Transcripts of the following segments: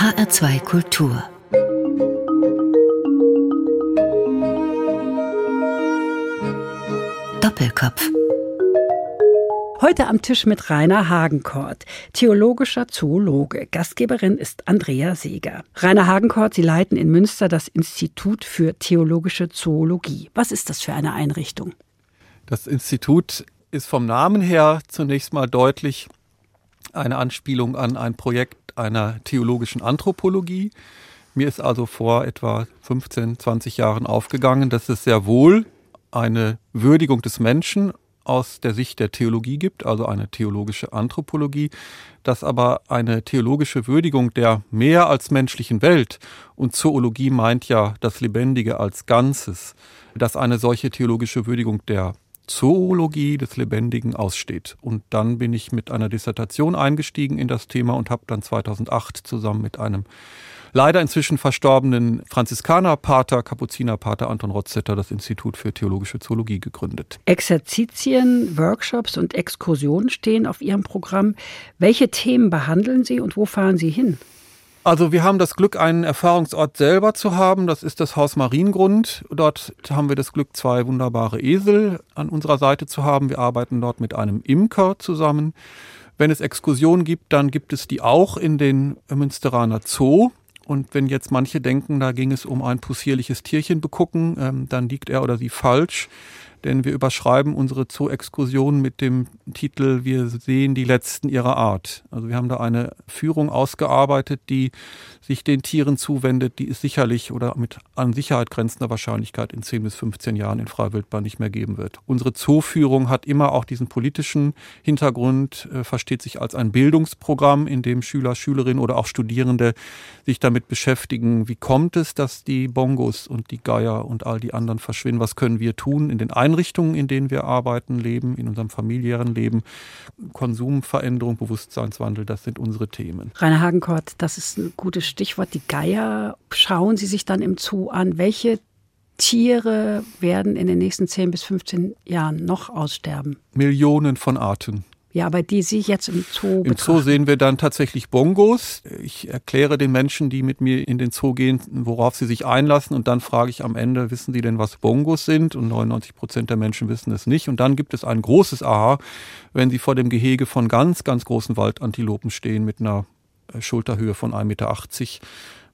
HR2 Kultur Doppelkopf Heute am Tisch mit Rainer Hagenkort, theologischer Zoologe. Gastgeberin ist Andrea Seeger. Rainer Hagenkort, Sie leiten in Münster das Institut für theologische Zoologie. Was ist das für eine Einrichtung? Das Institut ist vom Namen her zunächst mal deutlich eine Anspielung an ein Projekt einer theologischen Anthropologie. Mir ist also vor etwa 15, 20 Jahren aufgegangen, dass es sehr wohl eine Würdigung des Menschen aus der Sicht der Theologie gibt, also eine theologische Anthropologie, dass aber eine theologische Würdigung der mehr als menschlichen Welt und Zoologie meint ja das Lebendige als Ganzes, dass eine solche theologische Würdigung der Zoologie des Lebendigen aussteht. Und dann bin ich mit einer Dissertation eingestiegen in das Thema und habe dann 2008 zusammen mit einem leider inzwischen verstorbenen Franziskanerpater, Kapuzinerpater Anton Rotzetter das Institut für theologische Zoologie gegründet. Exerzitien, Workshops und Exkursionen stehen auf Ihrem Programm. Welche Themen behandeln Sie und wo fahren Sie hin? Also wir haben das Glück, einen Erfahrungsort selber zu haben. Das ist das Haus Mariengrund. Dort haben wir das Glück, zwei wunderbare Esel an unserer Seite zu haben. Wir arbeiten dort mit einem Imker zusammen. Wenn es Exkursionen gibt, dann gibt es die auch in den Münsteraner Zoo. Und wenn jetzt manche denken, da ging es um ein possierliches Tierchen begucken, ähm, dann liegt er oder sie falsch denn wir überschreiben unsere Zoo-Exkursion mit dem Titel Wir sehen die Letzten ihrer Art. Also wir haben da eine Führung ausgearbeitet, die sich den Tieren zuwendet, die es sicherlich oder mit an Sicherheit grenzender Wahrscheinlichkeit in 10 bis 15 Jahren in Freiwildbahn nicht mehr geben wird. Unsere Zooführung hat immer auch diesen politischen Hintergrund, äh, versteht sich als ein Bildungsprogramm, in dem Schüler, Schülerinnen oder auch Studierende sich damit beschäftigen, wie kommt es, dass die Bongos und die Geier und all die anderen verschwinden, was können wir tun in den Einrichtungen, in denen wir arbeiten, leben, in unserem familiären Leben. Konsumveränderung, Bewusstseinswandel, das sind unsere Themen. Rainer Hagenkort, das ist ein gutes Stichwort. Die Geier schauen Sie sich dann im Zoo an. Welche Tiere werden in den nächsten 10 bis 15 Jahren noch aussterben? Millionen von Arten. Ja, aber die Sie jetzt im Zoo Im Zoo sehen wir dann tatsächlich Bongos. Ich erkläre den Menschen, die mit mir in den Zoo gehen, worauf sie sich einlassen. Und dann frage ich am Ende, wissen Sie denn, was Bongos sind? Und 99 Prozent der Menschen wissen es nicht. Und dann gibt es ein großes Aha, wenn Sie vor dem Gehege von ganz, ganz großen Waldantilopen stehen mit einer äh, Schulterhöhe von 1,80 Meter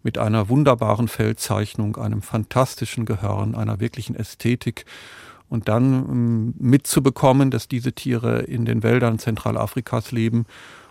mit einer wunderbaren Feldzeichnung, einem fantastischen Gehirn, einer wirklichen Ästhetik und dann ähm, mitzubekommen, dass diese Tiere in den Wäldern Zentralafrikas leben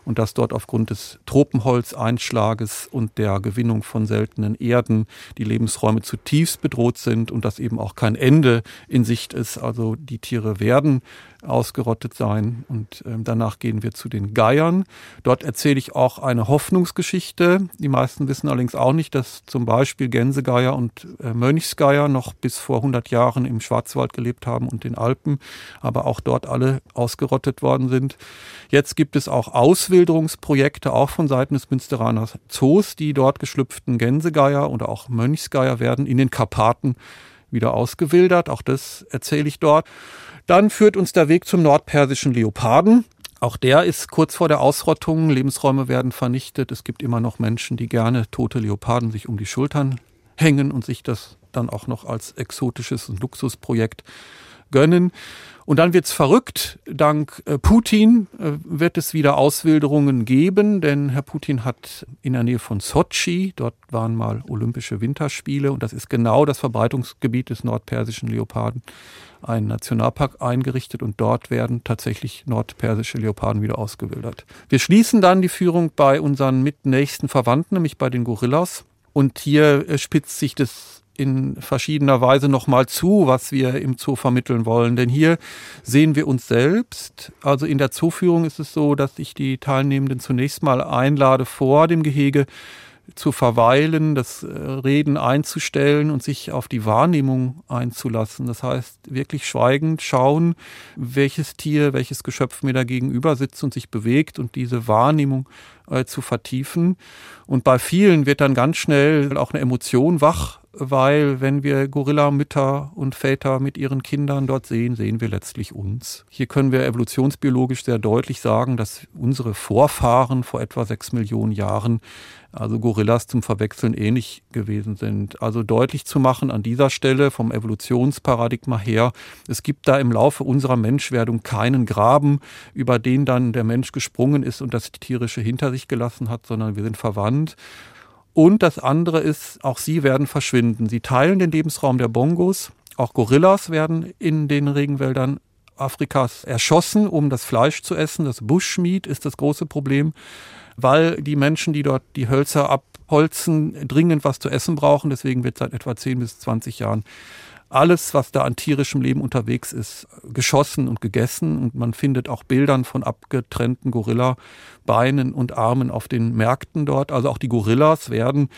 und dass dort aufgrund des Tropenholzeinschlages und der Gewinnung von seltenen Erden die Lebensräume zutiefst bedroht sind und dass eben auch kein Ende in Sicht ist. Also die Tiere werden ausgerottet sein. Und ähm, danach gehen wir zu den Geiern. Dort erzähle ich auch eine Hoffnungsgeschichte. Die meisten wissen allerdings auch nicht, dass zum Beispiel Gänsegeier und äh, Mönchsgeier noch bis vor 100 Jahren im Schwarzwald gelebt haben und den Alpen, aber auch dort alle ausgerottet worden sind. Jetzt gibt es auch Auswilderungsprojekte, auch von Seiten des Münsteraner Zoos, die dort geschlüpften Gänsegeier oder auch Mönchsgeier werden in den Karpaten wieder ausgewildert. Auch das erzähle ich dort. Dann führt uns der Weg zum nordpersischen Leoparden. Auch der ist kurz vor der Ausrottung. Lebensräume werden vernichtet. Es gibt immer noch Menschen, die gerne tote Leoparden sich um die Schultern hängen und sich das dann auch noch als exotisches Luxusprojekt gönnen. Und dann wird's verrückt. Dank äh, Putin äh, wird es wieder Auswilderungen geben, denn Herr Putin hat in der Nähe von Sochi, dort waren mal Olympische Winterspiele und das ist genau das Verbreitungsgebiet des nordpersischen Leoparden, einen Nationalpark eingerichtet und dort werden tatsächlich nordpersische Leoparden wieder ausgewildert. Wir schließen dann die Führung bei unseren mitnächsten Verwandten, nämlich bei den Gorillas. Und hier äh, spitzt sich das in verschiedener Weise nochmal zu, was wir im Zoo vermitteln wollen. Denn hier sehen wir uns selbst. Also in der Zooführung ist es so, dass ich die Teilnehmenden zunächst mal einlade, vor dem Gehege zu verweilen, das äh, Reden einzustellen und sich auf die Wahrnehmung einzulassen. Das heißt, wirklich schweigend schauen, welches Tier, welches Geschöpf mir da gegenüber sitzt und sich bewegt und diese Wahrnehmung äh, zu vertiefen. Und bei vielen wird dann ganz schnell auch eine Emotion wach, weil wenn wir Gorilla-Mütter und Väter mit ihren Kindern dort sehen, sehen wir letztlich uns. Hier können wir evolutionsbiologisch sehr deutlich sagen, dass unsere Vorfahren vor etwa sechs Millionen Jahren, also Gorillas zum Verwechseln ähnlich gewesen sind. Also deutlich zu machen an dieser Stelle vom Evolutionsparadigma her, es gibt da im Laufe unserer Menschwerdung keinen Graben, über den dann der Mensch gesprungen ist und das Tierische hinter sich gelassen hat, sondern wir sind verwandt. Und das andere ist, auch sie werden verschwinden. Sie teilen den Lebensraum der Bongos. Auch Gorillas werden in den Regenwäldern Afrikas erschossen, um das Fleisch zu essen. Das Bushmeat ist das große Problem, weil die Menschen, die dort die Hölzer abholzen, dringend was zu essen brauchen. Deswegen wird seit etwa 10 bis 20 Jahren alles, was da an tierischem Leben unterwegs ist, geschossen und gegessen. Und man findet auch Bildern von abgetrennten Gorilla-Beinen und Armen auf den Märkten dort. Also auch die Gorillas werden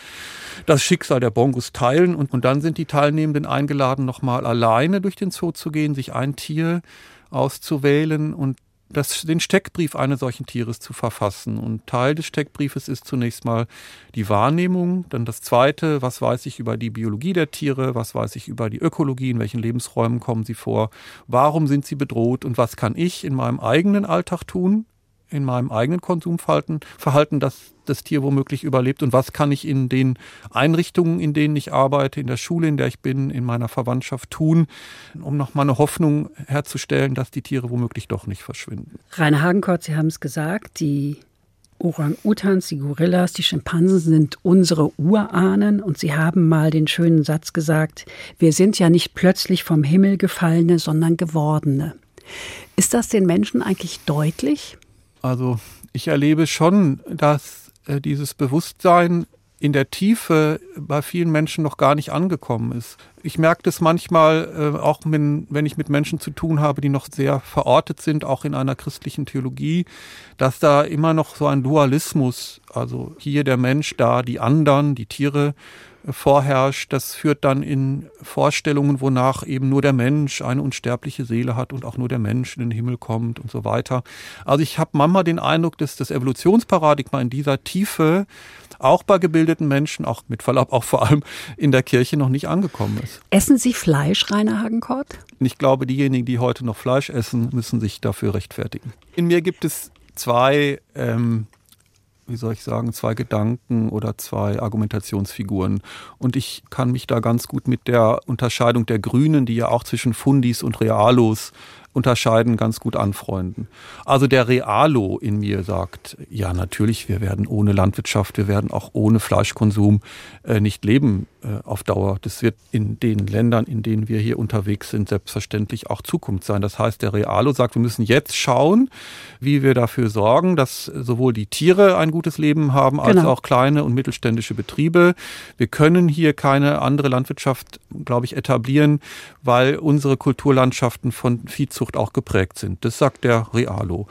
das Schicksal der Bongos teilen. Und, und dann sind die Teilnehmenden eingeladen, nochmal alleine durch den Zoo zu gehen, sich ein Tier auszuwählen und das, den Steckbrief eines solchen Tieres zu verfassen. Und Teil des Steckbriefes ist zunächst mal die Wahrnehmung, dann das zweite, was weiß ich über die Biologie der Tiere, was weiß ich über die Ökologie, in welchen Lebensräumen kommen sie vor, warum sind sie bedroht und was kann ich in meinem eigenen Alltag tun, in meinem eigenen Konsumverhalten, Verhalten, dass das Tier womöglich überlebt und was kann ich in den Einrichtungen, in denen ich arbeite, in der Schule, in der ich bin, in meiner Verwandtschaft tun, um nochmal eine Hoffnung herzustellen, dass die Tiere womöglich doch nicht verschwinden. Rainer Hagenkort, Sie haben es gesagt, die Orang-Utans, die Gorillas, die Schimpansen sind unsere Urahnen und Sie haben mal den schönen Satz gesagt, wir sind ja nicht plötzlich vom Himmel gefallene, sondern gewordene. Ist das den Menschen eigentlich deutlich? Also ich erlebe schon, dass äh, dieses Bewusstsein in der Tiefe bei vielen Menschen noch gar nicht angekommen ist. Ich merke das manchmal äh, auch, wenn, wenn ich mit Menschen zu tun habe, die noch sehr verortet sind, auch in einer christlichen Theologie, dass da immer noch so ein Dualismus, also hier der Mensch, da die anderen, die Tiere, vorherrscht, das führt dann in Vorstellungen, wonach eben nur der Mensch eine unsterbliche Seele hat und auch nur der Mensch in den Himmel kommt und so weiter. Also ich habe manchmal den Eindruck, dass das Evolutionsparadigma in dieser Tiefe auch bei gebildeten Menschen, auch mit Verlaub auch vor allem in der Kirche noch nicht angekommen ist. Essen Sie Fleisch, Rainer Hagenkort? Ich glaube, diejenigen, die heute noch Fleisch essen, müssen sich dafür rechtfertigen. In mir gibt es zwei ähm, wie soll ich sagen, zwei Gedanken oder zwei Argumentationsfiguren. Und ich kann mich da ganz gut mit der Unterscheidung der Grünen, die ja auch zwischen Fundis und Realos unterscheiden, ganz gut anfreunden. Also der Realo in mir sagt, ja natürlich, wir werden ohne Landwirtschaft, wir werden auch ohne Fleischkonsum äh, nicht leben äh, auf Dauer. Das wird in den Ländern, in denen wir hier unterwegs sind, selbstverständlich auch Zukunft sein. Das heißt, der Realo sagt, wir müssen jetzt schauen, wie wir dafür sorgen, dass sowohl die Tiere ein gutes Leben haben, als genau. auch kleine und mittelständische Betriebe. Wir können hier keine andere Landwirtschaft, glaube ich, etablieren, weil unsere Kulturlandschaften von Viehzucht Sehnsucht auch geprägt sind. Das sagt der Realo.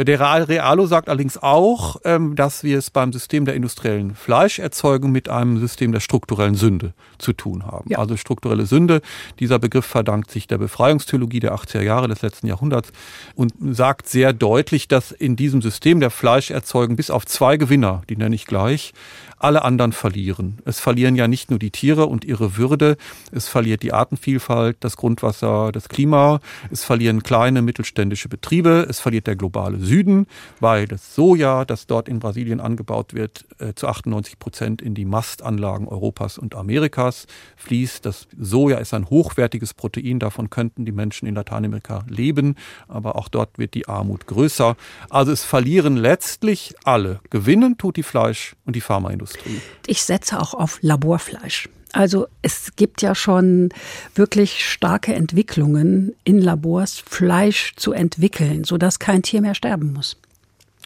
Äh, der Realo sagt allerdings auch, ähm, dass wir es beim System der industriellen Fleischerzeugung mit einem System der strukturellen Sünde zu tun haben. Ja. Also strukturelle Sünde, dieser Begriff verdankt sich der Befreiungstheologie der 80er Jahre des letzten Jahrhunderts und sagt sehr deutlich, dass in diesem System der Fleischerzeugung bis auf zwei Gewinner, die nenne ich gleich, alle anderen verlieren. Es verlieren ja nicht nur die Tiere und ihre Würde, es verliert die Artenvielfalt, das Grundwasser, das Klima, es verlieren kleine mittelständische Betriebe, es verliert der globale Süden, weil das Soja, das dort in Brasilien angebaut wird, äh, zu 98 Prozent in die Mastanlagen Europas und Amerikas fließt. Das Soja ist ein hochwertiges Protein, davon könnten die Menschen in Lateinamerika leben, aber auch dort wird die Armut größer. Also es verlieren letztlich alle. Gewinnen tut die Fleisch- und die Pharmaindustrie. Industrie. Ich setze auch auf Laborfleisch. Also es gibt ja schon wirklich starke Entwicklungen in Labors, Fleisch zu entwickeln, sodass kein Tier mehr sterben muss.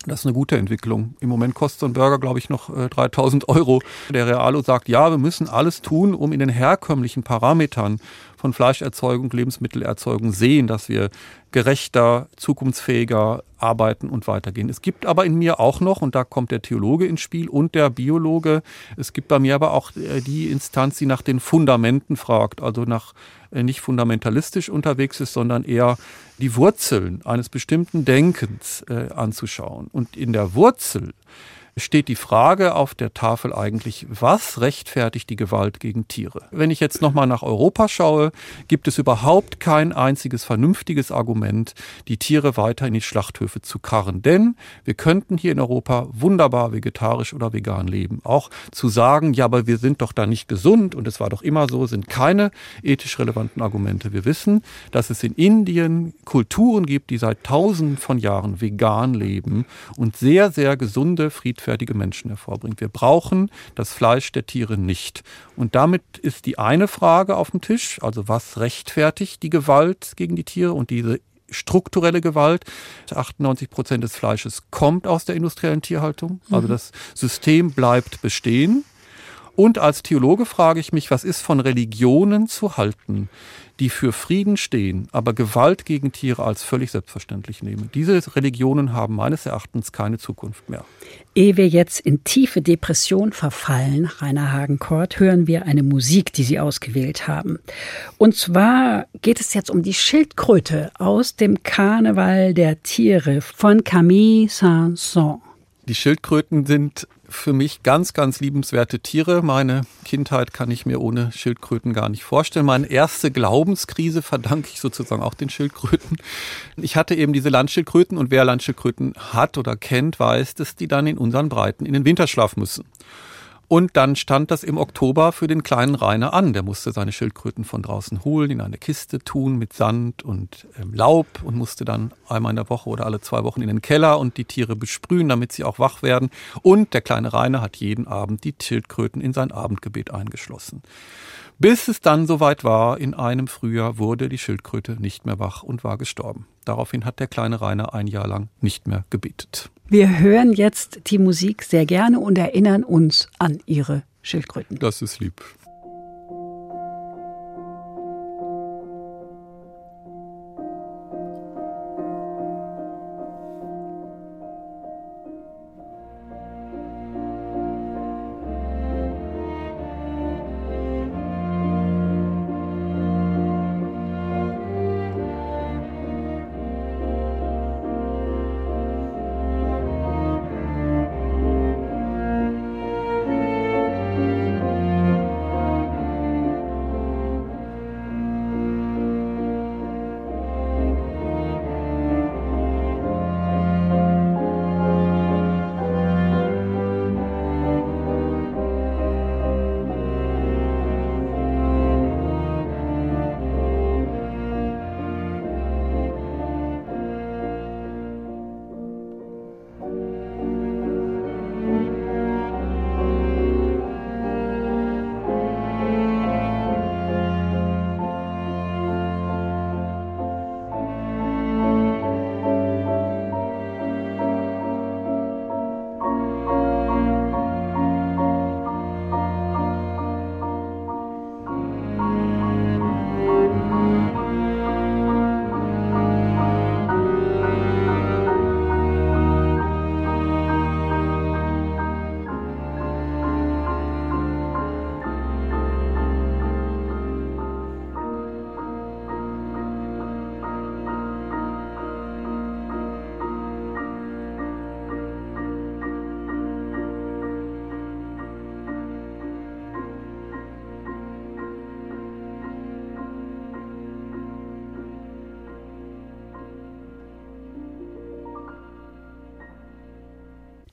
Das ist eine gute Entwicklung. Im Moment kostet so ein Burger, glaube ich, noch 3000 äh, Euro. Der Realo sagt, ja, wir müssen alles tun, um in den herkömmlichen Parametern von Fleischerzeugung, Lebensmittelerzeugung sehen, dass wir gerechter, zukunftsfähiger arbeiten und weitergehen. Es gibt aber in mir auch noch, und da kommt der Theologe ins Spiel und der Biologe, es gibt bei mir aber auch äh, die Instanz, die nach den Fundamenten fragt, also nach äh, nicht fundamentalistisch unterwegs ist, sondern eher die Wurzeln eines bestimmten Denkens äh, anzuschauen. Und in der Wurzel steht die Frage auf der Tafel eigentlich, was rechtfertigt die Gewalt gegen Tiere? Wenn ich jetzt nochmal nach Europa schaue, gibt es überhaupt kein einziges vernünftiges Argument, die Tiere weiter in die Schlachthöfe zu karren. Denn wir könnten hier in Europa wunderbar vegetarisch oder vegan leben. Auch zu sagen, ja, aber wir sind doch da nicht gesund und es war doch immer so, sind keine ethisch relevanten Argumente. Wir wissen, dass es in Indien Kulturen gibt, die seit tausenden von Jahren vegan leben und sehr, sehr gesunde, friedfertige Menschen hervorbringt. Wir brauchen das Fleisch der Tiere nicht. Und damit ist die eine Frage auf dem Tisch, also was rechtfertigt die Gewalt gegen die Tiere und diese strukturelle Gewalt. 98 Prozent des Fleisches kommt aus der industriellen Tierhaltung. Also mhm. das System bleibt bestehen. Und als Theologe frage ich mich, was ist von Religionen zu halten, die für Frieden stehen, aber Gewalt gegen Tiere als völlig selbstverständlich nehmen. Diese Religionen haben meines Erachtens keine Zukunft mehr. Ehe wir jetzt in tiefe Depression verfallen, Rainer Hagenkort, hören wir eine Musik, die Sie ausgewählt haben. Und zwar geht es jetzt um die Schildkröte aus dem Karneval der Tiere von Camille Saint-Saëns. Die Schildkröten sind für mich ganz, ganz liebenswerte Tiere. Meine Kindheit kann ich mir ohne Schildkröten gar nicht vorstellen. Meine erste Glaubenskrise verdanke ich sozusagen auch den Schildkröten. Ich hatte eben diese Landschildkröten und wer Landschildkröten hat oder kennt, weiß, dass die dann in unseren Breiten in den Winterschlaf müssen. Und dann stand das im Oktober für den kleinen Rainer an. Der musste seine Schildkröten von draußen holen, in eine Kiste tun mit Sand und ähm, Laub und musste dann einmal in der Woche oder alle zwei Wochen in den Keller und die Tiere besprühen, damit sie auch wach werden. Und der kleine Rainer hat jeden Abend die Schildkröten in sein Abendgebet eingeschlossen. Bis es dann soweit war, in einem Frühjahr wurde die Schildkröte nicht mehr wach und war gestorben. Daraufhin hat der kleine Rainer ein Jahr lang nicht mehr gebetet. Wir hören jetzt die Musik sehr gerne und erinnern uns an Ihre Schildkröten. Das ist lieb.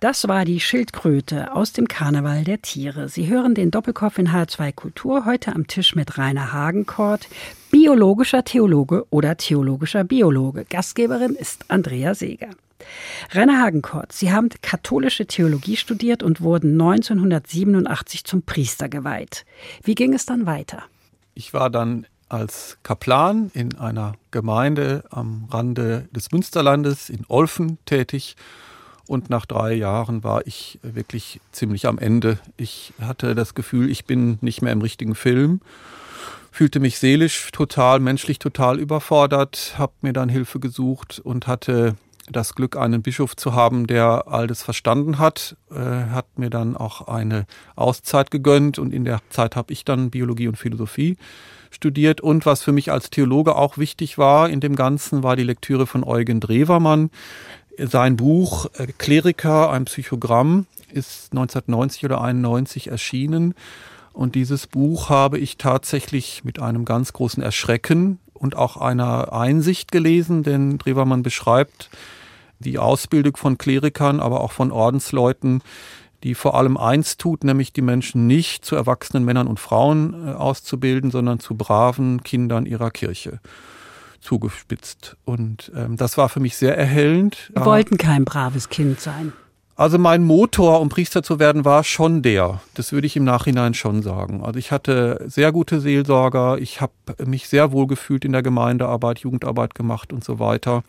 Das war die Schildkröte aus dem Karneval der Tiere. Sie hören den Doppelkopf in H2 Kultur heute am Tisch mit Rainer Hagenkort, biologischer Theologe oder theologischer Biologe. Gastgeberin ist Andrea Seeger. Rainer Hagenkort, Sie haben katholische Theologie studiert und wurden 1987 zum Priester geweiht. Wie ging es dann weiter? Ich war dann als Kaplan in einer Gemeinde am Rande des Münsterlandes in Olfen tätig und nach drei Jahren war ich wirklich ziemlich am Ende. Ich hatte das Gefühl, ich bin nicht mehr im richtigen Film, fühlte mich seelisch total, menschlich total überfordert, habe mir dann Hilfe gesucht und hatte das Glück, einen Bischof zu haben, der all das verstanden hat, äh, hat mir dann auch eine Auszeit gegönnt und in der Zeit habe ich dann Biologie und Philosophie studiert und was für mich als Theologe auch wichtig war in dem Ganzen, war die Lektüre von Eugen Drewermann, Sein Buch äh, Kleriker, ein Psychogramm, ist 1990 oder 91 erschienen. Und dieses Buch habe ich tatsächlich mit einem ganz großen Erschrecken und auch einer Einsicht gelesen, denn Drewermann beschreibt die Ausbildung von Klerikern, aber auch von Ordensleuten, die vor allem eins tut, nämlich die Menschen nicht zu erwachsenen Männern und Frauen äh, auszubilden, sondern zu braven Kindern ihrer Kirche zugespitzt. Und ähm, das war für mich sehr erhellend. Wir wollten kein braves Kind sein. Also mein Motor, um Priester zu werden, war schon der. Das würde ich im Nachhinein schon sagen. Also ich hatte sehr gute Seelsorger. Ich habe mich sehr wohl gefühlt in der Gemeindearbeit, Jugendarbeit gemacht und so weiter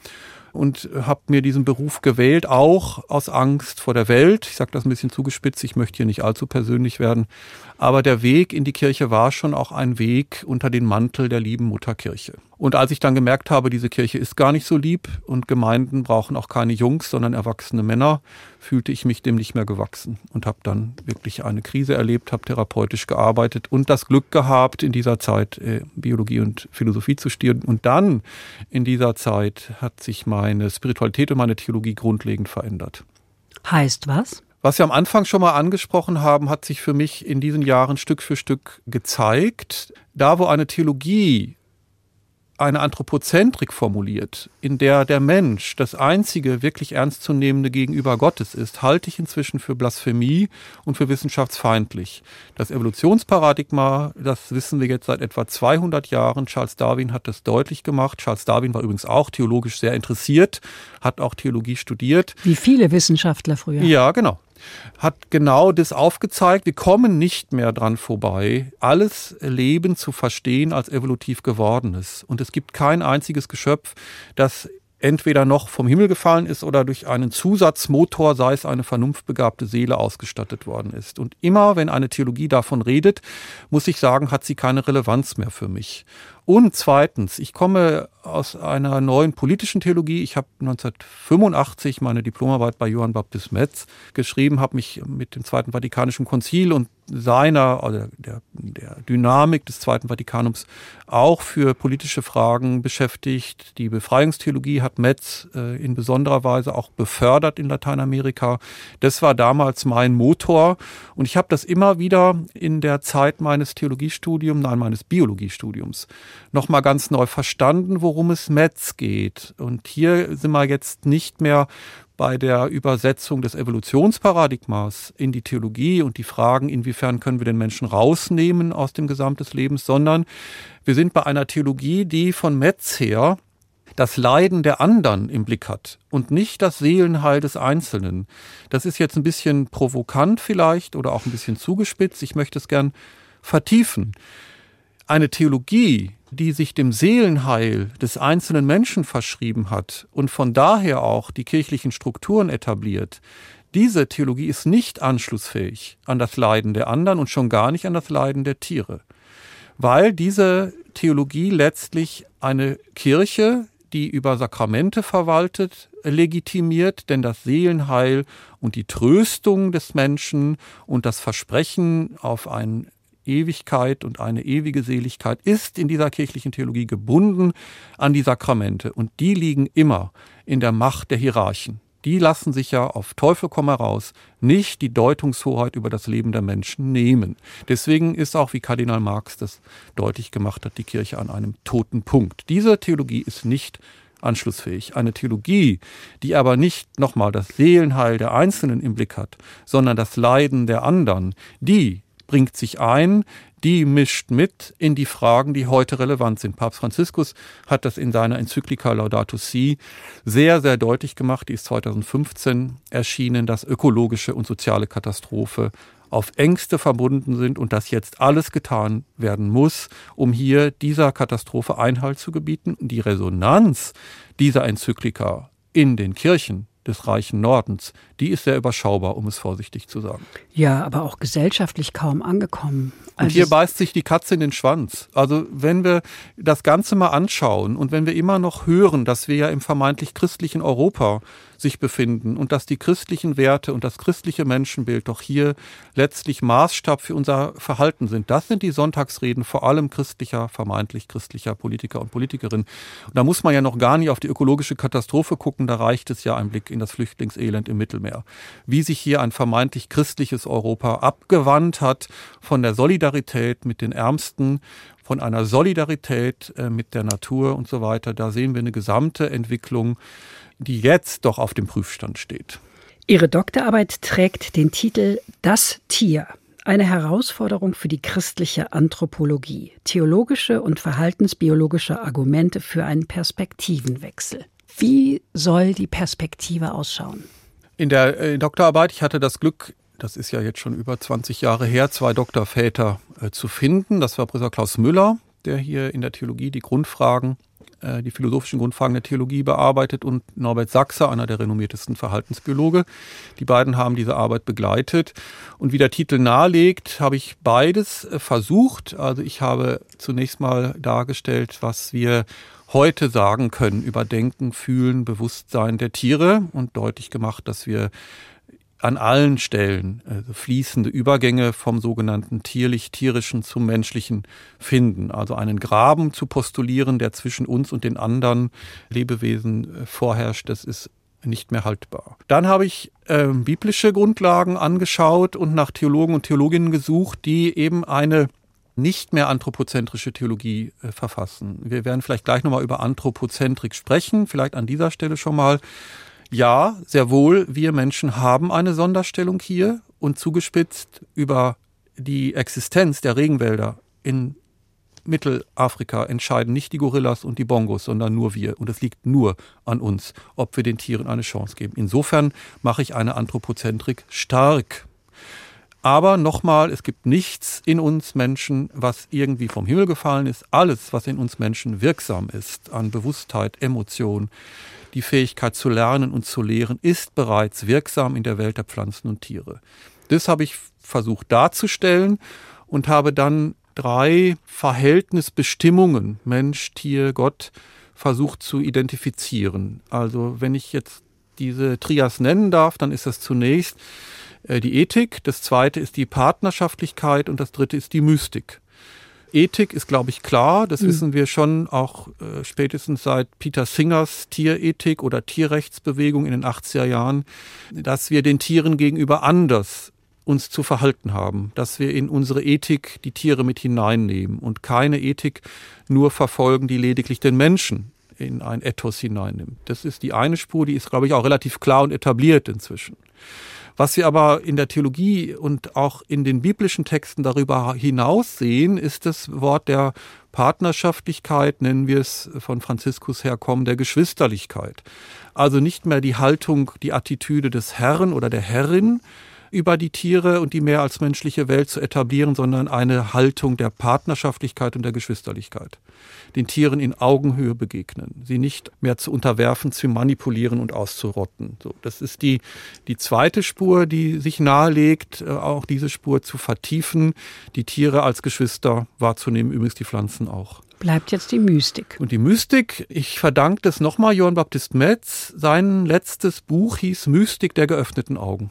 und habe mir diesen Beruf gewählt, auch aus Angst vor der Welt. Ich sage das ein bisschen zugespitzt, ich möchte hier nicht allzu persönlich werden. Aber der Weg in die Kirche war schon auch ein Weg unter den Mantel der lieben Mutterkirche. Und als ich dann gemerkt habe, diese Kirche ist gar nicht so lieb und Gemeinden brauchen auch keine Jungs, sondern erwachsene Männer, fühlte ich mich dem nicht mehr gewachsen und habe dann wirklich eine Krise erlebt, habe therapeutisch gearbeitet und das Glück gehabt, in dieser Zeit äh, Biologie und Philosophie zu studieren. Und dann in dieser Zeit hat sich meine Spiritualität und meine Theologie grundlegend verändert. Heißt was? Was wir am Anfang schon mal angesprochen haben, hat sich für mich in diesen Jahren Stück für Stück gezeigt. Da, wo eine Theologie eine Anthropozentrik formuliert, in der der Mensch das einzige wirklich ernstzunehmende Gegenüber Gottes ist, halte ich inzwischen für Blasphemie und für wissenschaftsfeindlich. Das Evolutionsparadigma, das wissen wir jetzt seit etwa 200 Jahren. Charles Darwin hat das deutlich gemacht. Charles Darwin war übrigens auch theologisch sehr interessiert, hat auch Theologie studiert. Wie viele Wissenschaftler früher. Ja, genau hat genau das aufgezeigt. Wir kommen nicht mehr dran vorbei, alles Leben zu verstehen als evolutiv gewordenes. Und es gibt kein einziges Geschöpf, das entweder noch vom Himmel gefallen ist oder durch einen Zusatzmotor, sei es eine vernunftbegabte Seele, ausgestattet worden ist. Und immer, wenn eine Theologie davon redet, muss ich sagen, hat sie keine Relevanz mehr für mich. Und zweitens, ich komme aus einer neuen politischen Theologie. Ich habe 1985 meine Diplomarbeit bei Johann Baptist Metz geschrieben, habe mich mit dem Zweiten Vatikanischen Konzil und seiner oder der, der Dynamik des Zweiten Vatikanums auch für politische Fragen beschäftigt. Die Befreiungstheologie hat Metz äh, in besonderer Weise auch befördert in Lateinamerika. Das war damals mein Motor und ich habe das immer wieder in der Zeit meines Theologiestudiums, nein, meines Biologiestudiums nochmal ganz neu verstanden, worum es Metz geht. Und hier sind wir jetzt nicht mehr bei der Übersetzung des Evolutionsparadigmas in die Theologie und die Fragen, inwiefern können wir den Menschen rausnehmen aus dem Gesamt des Lebens, sondern wir sind bei einer Theologie, die von Metz her das Leiden der anderen im Blick hat und nicht das Seelenheil des Einzelnen. Das ist jetzt ein bisschen provokant vielleicht oder auch ein bisschen zugespitzt. Ich möchte es gern vertiefen. Eine Theologie, die sich dem Seelenheil des einzelnen Menschen verschrieben hat und von daher auch die kirchlichen Strukturen etabliert, diese Theologie ist nicht anschlussfähig an das Leiden der anderen und schon gar nicht an das Leiden der Tiere, weil diese Theologie letztlich eine Kirche, die über Sakramente verwaltet, legitimiert, denn das Seelenheil und die Tröstung des Menschen und das Versprechen auf ein Ewigkeit und eine ewige Seligkeit ist in dieser kirchlichen Theologie gebunden an die Sakramente. Und die liegen immer in der Macht der Hierarchen. Die lassen sich ja auf Teufel komm heraus nicht die Deutungshoheit über das Leben der Menschen nehmen. Deswegen ist auch, wie Kardinal Marx das deutlich gemacht hat, die Kirche an einem toten Punkt. Diese Theologie ist nicht anschlussfähig. Eine Theologie, die aber nicht nochmal das Seelenheil der Einzelnen im Blick hat, sondern das Leiden der anderen, die bringt sich ein, die mischt mit in die Fragen, die heute relevant sind. Papst Franziskus hat das in seiner Enzyklika Laudato Si sehr, sehr deutlich gemacht. Die ist 2015 erschienen, dass ökologische und soziale Katastrophe auf Ängste verbunden sind und dass jetzt alles getan werden muss, um hier dieser Katastrophe Einhalt zu gebieten. Die Resonanz dieser Enzyklika in den Kirchen des reichen Nordens, die ist sehr überschaubar, um es vorsichtig zu sagen. Ja, aber auch gesellschaftlich kaum angekommen. Also und hier beißt sich die Katze in den Schwanz. Also wenn wir das Ganze mal anschauen und wenn wir immer noch hören, dass wir ja im vermeintlich christlichen Europa sich befinden und dass die christlichen Werte und das christliche Menschenbild doch hier letztlich Maßstab für unser Verhalten sind. Das sind die Sonntagsreden vor allem christlicher, vermeintlich christlicher Politiker und Politikerinnen. Und da muss man ja noch gar nicht auf die ökologische Katastrophe gucken, da reicht es ja ein Blick in das Flüchtlingselend im Mittelmeer. Wie sich hier ein vermeintlich christliches Europa abgewandt hat von der Solidarität mit den Ärmsten, von einer Solidarität äh, mit der Natur und so weiter. Da sehen wir eine gesamte Entwicklung die jetzt doch auf dem Prüfstand steht. Ihre Doktorarbeit trägt den Titel Das Tier. Eine Herausforderung für die christliche Anthropologie. Theologische und verhaltensbiologische Argumente für einen Perspektivenwechsel. Wie soll die Perspektive ausschauen? In der äh, Doktorarbeit, ich hatte das Glück, das ist ja jetzt schon über 20 Jahre her, zwei Doktorväter äh, zu finden. Das war Professor Klaus Müller, der hier in der Theologie die Grundfragen äh, die philosophischen Grundfragen der Theologie bearbeitet und Norbert Sachser, einer der renommiertesten Verhaltensbiologe. Die beiden haben diese Arbeit begleitet. Und wie der Titel nahelegt, habe ich beides äh, versucht. Also ich habe zunächst mal dargestellt, was wir heute sagen können über Denken, Fühlen, Bewusstsein der Tiere und deutlich gemacht, dass wir an allen Stellen also fließende Übergänge vom sogenannten tierlich-tierischen zum menschlichen finden. Also einen Graben zu postulieren, der zwischen uns und den anderen Lebewesen äh, vorherrscht, das ist nicht mehr haltbar. Dann habe ich äh, biblische Grundlagen angeschaut und nach Theologen und Theologinnen gesucht, die eben eine nicht mehr anthropozentrische Theologie äh, verfassen. Wir werden vielleicht gleich nochmal über Anthropozentrik sprechen, vielleicht an dieser Stelle schon mal ja, sehr wohl, wir Menschen haben eine Sonderstellung hier und zugespitzt über die Existenz der Regenwälder in Mittelafrika entscheiden nicht die Gorillas und die Bongos, sondern nur wir. Und es liegt nur an uns, ob wir den Tieren eine Chance geben. Insofern mache ich eine Anthropozentrik stark. Aber nochmal, es gibt nichts in uns Menschen, was irgendwie vom Himmel gefallen ist. Alles, was in uns Menschen wirksam ist, an Bewusstheit, Emotion, die Fähigkeit zu lernen und zu lehren ist bereits wirksam in der Welt der Pflanzen und Tiere. Das habe ich versucht darzustellen und habe dann drei Verhältnisbestimmungen Mensch, Tier, Gott versucht zu identifizieren. Also wenn ich jetzt diese Trias nennen darf, dann ist das zunächst die Ethik, das zweite ist die Partnerschaftlichkeit und das dritte ist die Mystik. Ethik ist, glaube ich, klar. Das mhm. wissen wir schon auch äh, spätestens seit Peter Singers Tierethik oder Tierrechtsbewegung in den 80er Jahren, dass wir den Tieren gegenüber anders uns zu verhalten haben, dass wir in unsere Ethik die Tiere mit hineinnehmen und keine Ethik nur verfolgen, die lediglich den Menschen in ein Ethos hineinnimmt. Das ist die eine Spur, die ist, glaube ich, auch relativ klar und etabliert inzwischen. Was wir aber in der Theologie und auch in den biblischen Texten darüber hinaus sehen, ist das Wort der Partnerschaftlichkeit, nennen wir es von Franziskus herkommen, der Geschwisterlichkeit. Also nicht mehr die Haltung, die Attitüde des Herrn oder der Herrin, über die Tiere und die mehr als menschliche Welt zu etablieren, sondern eine Haltung der Partnerschaftlichkeit und der Geschwisterlichkeit. Den Tieren in Augenhöhe begegnen, sie nicht mehr zu unterwerfen, zu manipulieren und auszurotten. So, das ist die, die zweite Spur, die sich nahelegt, äh, auch diese Spur zu vertiefen, die Tiere als Geschwister wahrzunehmen, übrigens die Pflanzen auch bleibt jetzt die Mystik. Und die Mystik, ich verdanke das nochmal Johann Baptist Metz. Sein letztes Buch hieß Mystik der geöffneten Augen.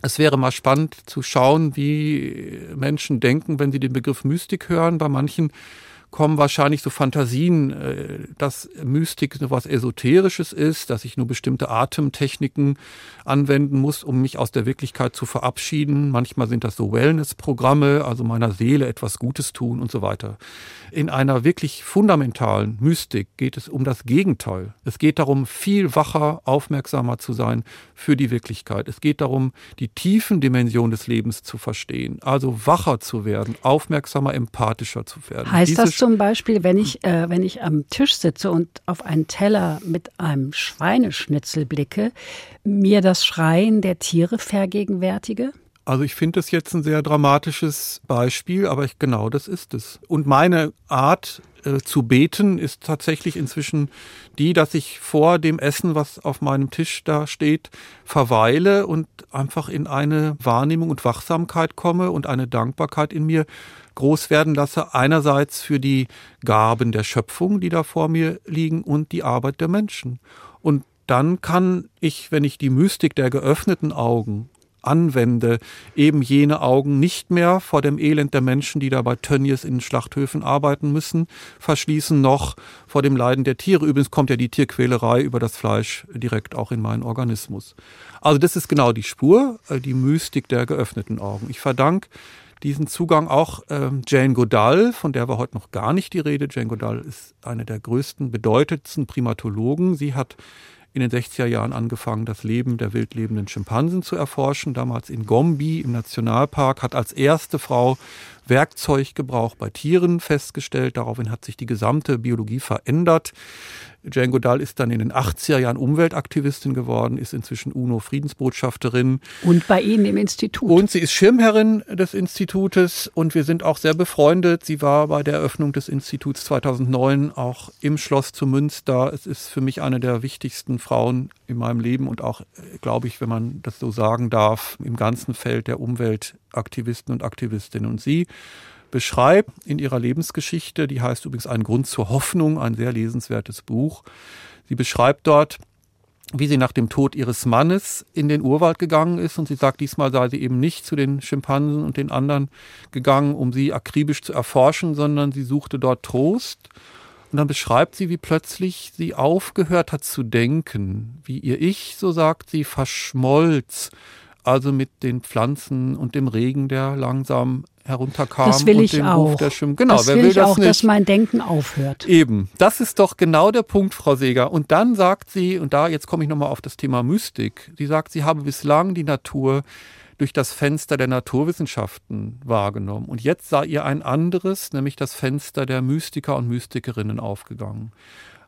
Es wäre mal spannend zu schauen, wie Menschen denken, wenn sie den Begriff Mystik hören. Bei manchen kommen wahrscheinlich so Fantasien, äh, dass Mystik so was Esoterisches ist, dass ich nur bestimmte Atemtechniken anwenden muss, um mich aus der Wirklichkeit zu verabschieden. Manchmal sind das so Wellness-Programme, also meiner Seele etwas Gutes tun und so weiter. In einer wirklich fundamentalen Mystik geht es um das Gegenteil. Es geht darum, viel wacher, aufmerksamer zu sein für die Wirklichkeit. Es geht darum, die tiefen Dimensionen des Lebens zu verstehen, also wacher zu werden, aufmerksamer, empathischer zu werden. Heißt Diese das zum Beispiel, wenn ich, äh, wenn ich am Tisch sitze und auf einen Teller mit einem Schweineschnitzel blicke, mir das Schreien der Tiere vergegenwärtige? Also ich finde das jetzt ein sehr dramatisches Beispiel, aber ich, genau das ist es. Und meine Art äh, zu beten ist tatsächlich inzwischen die, dass ich vor dem Essen, was auf meinem Tisch da steht, verweile und einfach in eine Wahrnehmung und Wachsamkeit komme und eine Dankbarkeit in mir groß werden lasse. Einerseits für die Gaben der Schöpfung, die da vor mir liegen und die Arbeit der Menschen. Und dann kann ich, wenn ich die Mystik der geöffneten Augen anwende, eben jene Augen nicht mehr vor dem Elend der Menschen, die da bei Tönnies in Schlachthöfen arbeiten müssen, verschließen, noch vor dem Leiden der Tiere. Übrigens kommt ja die Tierquälerei über das Fleisch direkt auch in meinen Organismus. Also das ist genau die Spur, äh, die Mystik der geöffneten Augen. Ich verdanke diesen Zugang auch ähm, Jane Goodall, von der war heute noch gar nicht die Rede. Jane Goodall ist eine der größten, bedeutendsten Primatologen. Sie hat in den 60er Jahren angefangen, das Leben der wildlebenden Schimpansen zu erforschen. Damals in Gombe im Nationalpark, hat als erste Frau Werkzeuggebrauch bei Tieren festgestellt. Daraufhin hat sich die gesamte Biologie verändert. Jane Goodall ist dann in den 80er Jahren Umweltaktivistin geworden, ist inzwischen UNO-Friedensbotschafterin. Und bei Ihnen im Institut. Und sie ist Schirmherrin des Institutes und wir sind auch sehr befreundet. Sie war bei der Eröffnung des Instituts 2009 auch im Schloss zu Münster. Es ist für mich eine der wichtigsten Frauen in meinem Leben und auch, glaube ich, wenn man das so sagen darf, im ganzen Feld der Umweltaktivisten und Aktivistinnen. Und sie beschreibt in ihrer Lebensgeschichte, die heißt übrigens Ein Grund zur Hoffnung, ein sehr lesenswertes Buch. Sie beschreibt dort, wie sie nach dem Tod ihres Mannes in den Urwald gegangen ist. Und sie sagt, diesmal sei sie eben nicht zu den Schimpansen und den anderen gegangen, um sie akribisch zu erforschen, sondern sie suchte dort Trost. Und dann beschreibt sie, wie plötzlich sie aufgehört hat zu denken, wie ihr Ich, so sagt sie, verschmolz, also mit den Pflanzen und dem Regen, der langsam herunterkam. Das will und ich dem auch. Ruf der Schim genau, das wer will, will ich das auch, nicht? dass mein Denken aufhört. Eben, das ist doch genau der Punkt, Frau Seeger. Und dann sagt sie, und da jetzt komme ich nochmal auf das Thema Mystik, sie sagt, sie habe bislang die Natur durch das Fenster der Naturwissenschaften wahrgenommen. Und jetzt sei ihr ein anderes, nämlich das Fenster der Mystiker und Mystikerinnen aufgegangen.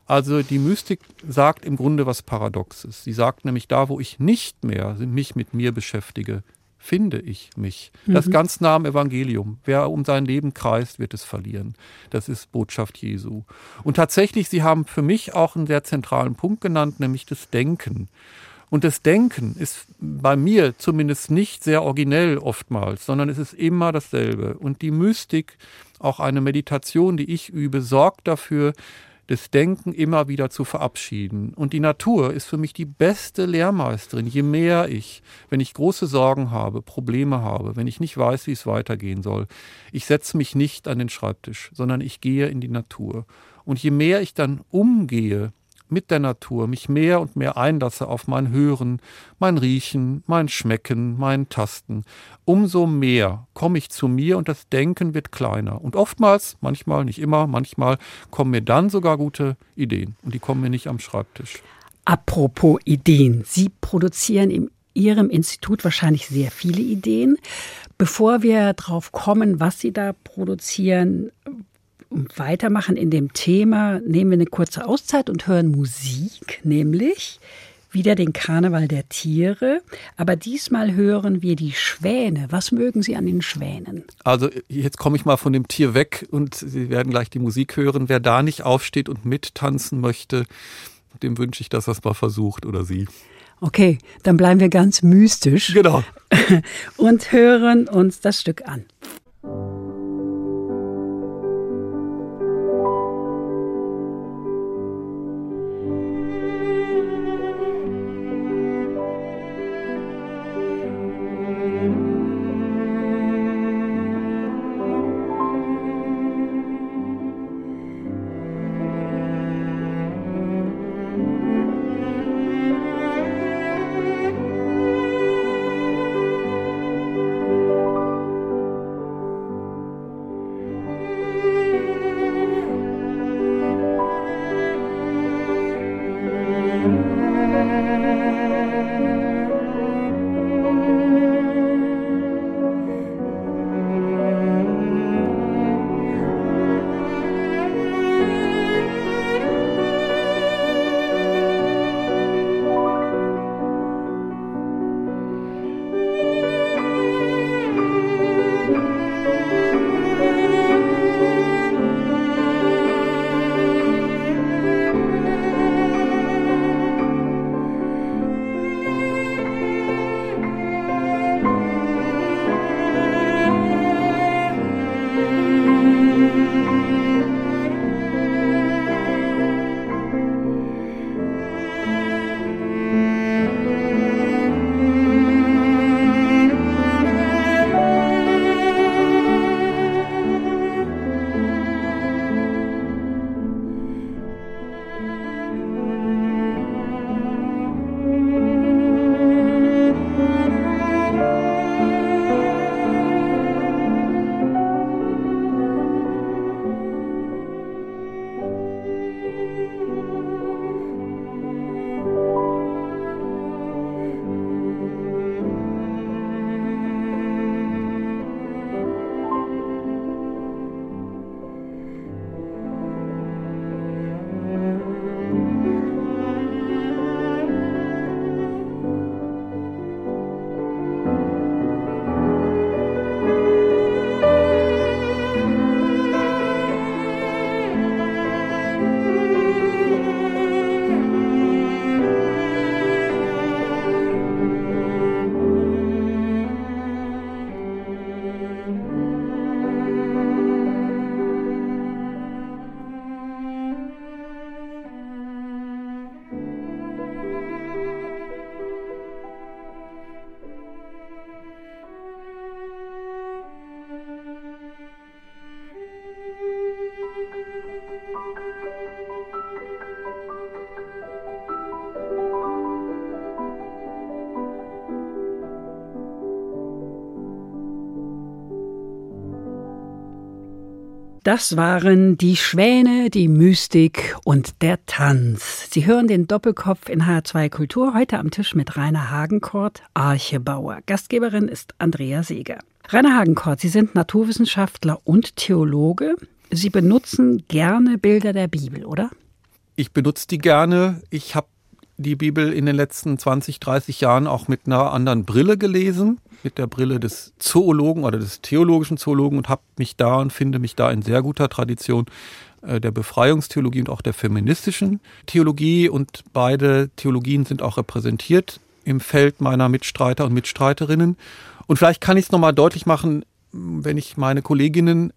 Also die Mystik sagt im Grunde was Paradoxes. Sie sagt nämlich, da wo ich nicht mehr mich mit mir beschäftige, finde ich mich. Das Mhm. ganz nah am Evangelium. Wer um sein Leben kreist, wird es verlieren. Das ist Botschaft Jesu. Und tatsächlich, Sie haben für mich auch einen sehr zentralen Punkt genannt, nämlich das Denken. Und das Denken ist bei mir zumindest nicht sehr originell oftmals, sondern es ist immer dasselbe. Und die Mystik, auch eine Meditation, die ich übe, sorgt dafür, das Denken immer wieder zu verabschieden. Und die Natur ist für mich die beste Lehrmeisterin. Je mehr ich, wenn ich große Sorgen habe, Probleme habe, wenn ich nicht weiß, wie es weitergehen soll, ich setze mich nicht an den Schreibtisch, sondern ich gehe in die Natur. Und je mehr ich dann umgehe mit der Natur, mich mehr und mehr einlasse auf mein Hören, mein Riechen, mein Schmecken, mein Tasten, umso mehr komme ich zu mir und das Denken wird kleiner. Und oftmals, manchmal, nicht immer, manchmal kommen mir dann sogar gute Ideen und die kommen mir nicht am Schreibtisch. Apropos Ideen. Sie produzieren in Ihrem Institut wahrscheinlich sehr viele Ideen. Bevor wir drauf kommen, was Sie da produzieren, weitermachen in dem Thema, nehmen wir eine kurze Auszeit und hören Musik, nämlich wieder den Karneval der Tiere. Aber diesmal hören wir die Schwäne. Was mögen Sie an den Schwänen? Also jetzt komme ich mal von dem Tier weg und Sie werden gleich die Musik hören. Wer da nicht aufsteht und mittanzen möchte, dem wünsche ich, dass er es mal versucht oder sie. Okay, dann bleiben wir ganz mystisch Genau. und hören uns das Stück an. Das waren die Schwäne, die Mystik und der Tanz. Sie hören den Doppelkopf in H2 Kultur heute am Tisch mit Rainer Hagenkort, Archebauer. Gastgeberin ist Andrea Seeger. Rainer Hagenkort, Sie sind Naturwissenschaftler und Theologe. Sie benutzen gerne Bilder der Bibel, oder? Ich benutze die gerne. Ich habe die Bibel in den letzten 20, 30 Jahren auch mit einer anderen Brille gelesen, mit der Brille des Zoologen oder des theologischen Zoologen und habe mich da und finde mich da in sehr guter Tradition äh, der Befreiungstheologie und auch der feministischen Theologie und beide Theologien sind auch repräsentiert im Feld meiner Mitstreiter und Mitstreiterinnen. Und vielleicht kann ich es nochmal deutlich machen, wenn ich meine Kolleginnen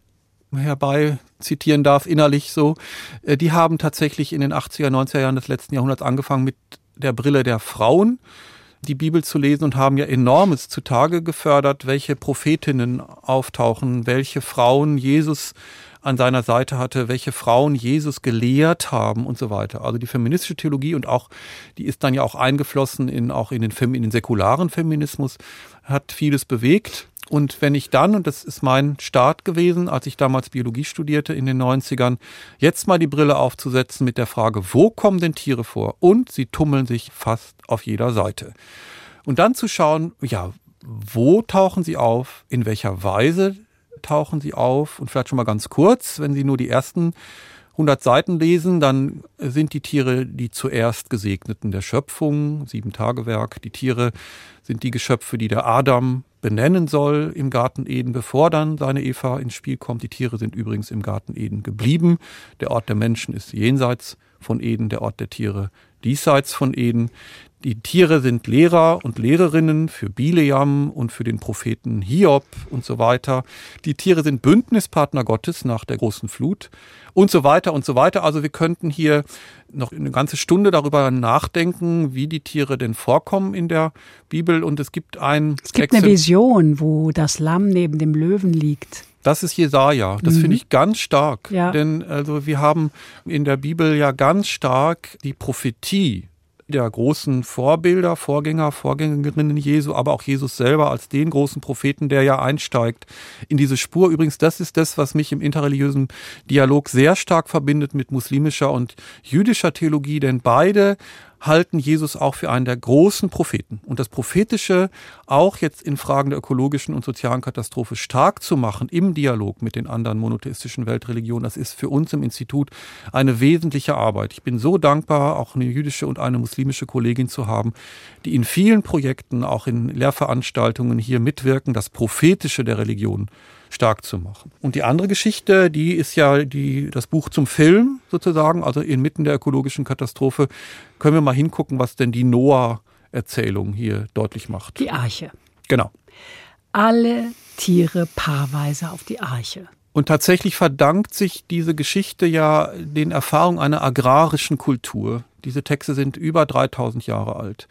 herbei zitieren darf, innerlich so, äh, die haben tatsächlich in den 80er, 90er Jahren des letzten Jahrhunderts angefangen mit der Brille der Frauen die Bibel zu lesen und haben ja enormes zutage gefördert, welche Prophetinnen auftauchen, welche Frauen Jesus an seiner Seite hatte, welche Frauen Jesus gelehrt haben und so weiter. Also die feministische Theologie und auch, die ist dann ja auch eingeflossen in, auch in den, in den säkularen Feminismus, hat vieles bewegt. Und wenn ich dann, und das ist mein Start gewesen, als ich damals Biologie studierte in den 90ern, jetzt mal die Brille aufzusetzen mit der Frage, wo kommen denn Tiere vor? Und sie tummeln sich fast auf jeder Seite. Und dann zu schauen, ja, wo tauchen sie auf? In welcher Weise tauchen sie auf? Und vielleicht schon mal ganz kurz, wenn Sie nur die ersten 100 Seiten lesen, dann sind die Tiere die zuerst Gesegneten der Schöpfung, sieben Tagewerk. Die Tiere sind die Geschöpfe, die der Adam benennen soll im Garten Eden, bevor dann seine Eva ins Spiel kommt. Die Tiere sind übrigens im Garten Eden geblieben. Der Ort der Menschen ist jenseits von Eden, der Ort der Tiere diesseits von Eden. Die Tiere sind Lehrer und Lehrerinnen für Bileam und für den Propheten Hiob und so weiter. Die Tiere sind Bündnispartner Gottes nach der großen Flut und so weiter und so weiter. Also wir könnten hier noch eine ganze Stunde darüber nachdenken, wie die Tiere denn vorkommen in der Bibel. Und es gibt ein. Es gibt eine Vision, wo das Lamm neben dem Löwen liegt. Das ist Jesaja. Das mhm. finde ich ganz stark. Ja. Denn also wir haben in der Bibel ja ganz stark die Prophetie der großen Vorbilder, Vorgänger, Vorgängerinnen Jesu, aber auch Jesus selber als den großen Propheten, der ja einsteigt in diese Spur. Übrigens, das ist das, was mich im interreligiösen Dialog sehr stark verbindet mit muslimischer und jüdischer Theologie, denn beide halten Jesus auch für einen der großen Propheten. Und das Prophetische auch jetzt in Fragen der ökologischen und sozialen Katastrophe stark zu machen im Dialog mit den anderen monotheistischen Weltreligionen, das ist für uns im Institut eine wesentliche Arbeit. Ich bin so dankbar, auch eine jüdische und eine muslimische Kollegin zu haben, die in vielen Projekten, auch in Lehrveranstaltungen hier mitwirken, das Prophetische der Religion stark zu machen. Und die andere Geschichte, die ist ja die, das Buch zum Film sozusagen, also inmitten der ökologischen Katastrophe, können wir mal hingucken, was denn die Noah-Erzählung hier deutlich macht. Die Arche. Genau. Alle Tiere paarweise auf die Arche. Und tatsächlich verdankt sich diese Geschichte ja den Erfahrungen einer agrarischen Kultur. Diese Texte sind über 3000 Jahre alt.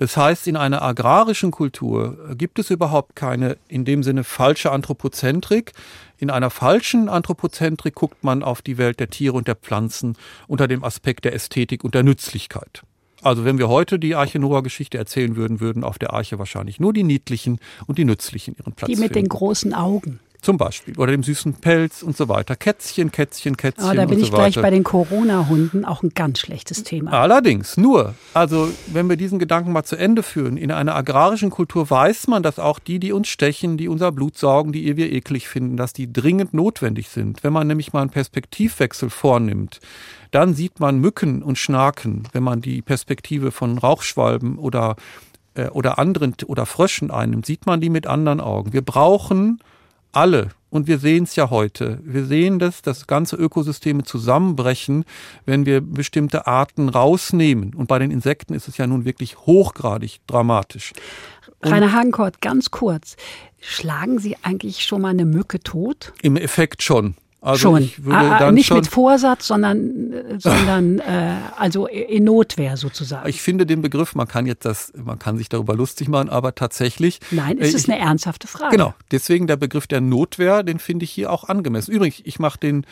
Das heißt, in einer agrarischen Kultur gibt es überhaupt keine in dem Sinne falsche Anthropozentrik. In einer falschen Anthropozentrik guckt man auf die Welt der Tiere und der Pflanzen unter dem Aspekt der Ästhetik und der Nützlichkeit. Also wenn wir heute die Arche Noah-Geschichte erzählen würden, würden auf der Arche wahrscheinlich nur die niedlichen und die nützlichen ihren Platz Die mit finden. den großen Augen. Zum Beispiel. Oder dem süßen Pelz und so weiter. Kätzchen, Kätzchen, Kätzchen. Aber da bin und ich so gleich weiter. bei den Corona-Hunden auch ein ganz schlechtes Thema. Allerdings, nur, also wenn wir diesen Gedanken mal zu Ende führen, in einer agrarischen Kultur weiß man, dass auch die, die uns stechen, die unser Blut saugen, die wir eklig finden, dass die dringend notwendig sind. Wenn man nämlich mal einen Perspektivwechsel vornimmt, dann sieht man Mücken und Schnaken, wenn man die Perspektive von Rauchschwalben oder, äh, oder anderen oder Fröschen einnimmt, sieht man die mit anderen Augen. Wir brauchen alle, und wir sehen es ja heute, wir sehen das, dass ganze Ökosysteme zusammenbrechen, wenn wir bestimmte Arten rausnehmen. Und bei den Insekten ist es ja nun wirklich hochgradig dramatisch. Rainer Hagenkort, ganz kurz. Schlagen Sie eigentlich schon mal eine Mücke tot? Im Effekt schon. Also schon. ich würde Ah, ah, dann nicht schon, mit Vorsatz, sondern, äh, sondern äh, also in Notwehr sozusagen. ich finde den Begriff, man kann jetzt das, man kann sich darüber lustig machen, aber tatsächlich. Nein, es äh, ist eine ernsthafte Frage. Genau, deswegen der Begriff der Notwehr, den finde ich hier auch angemessen. Übrigens, ich mache den,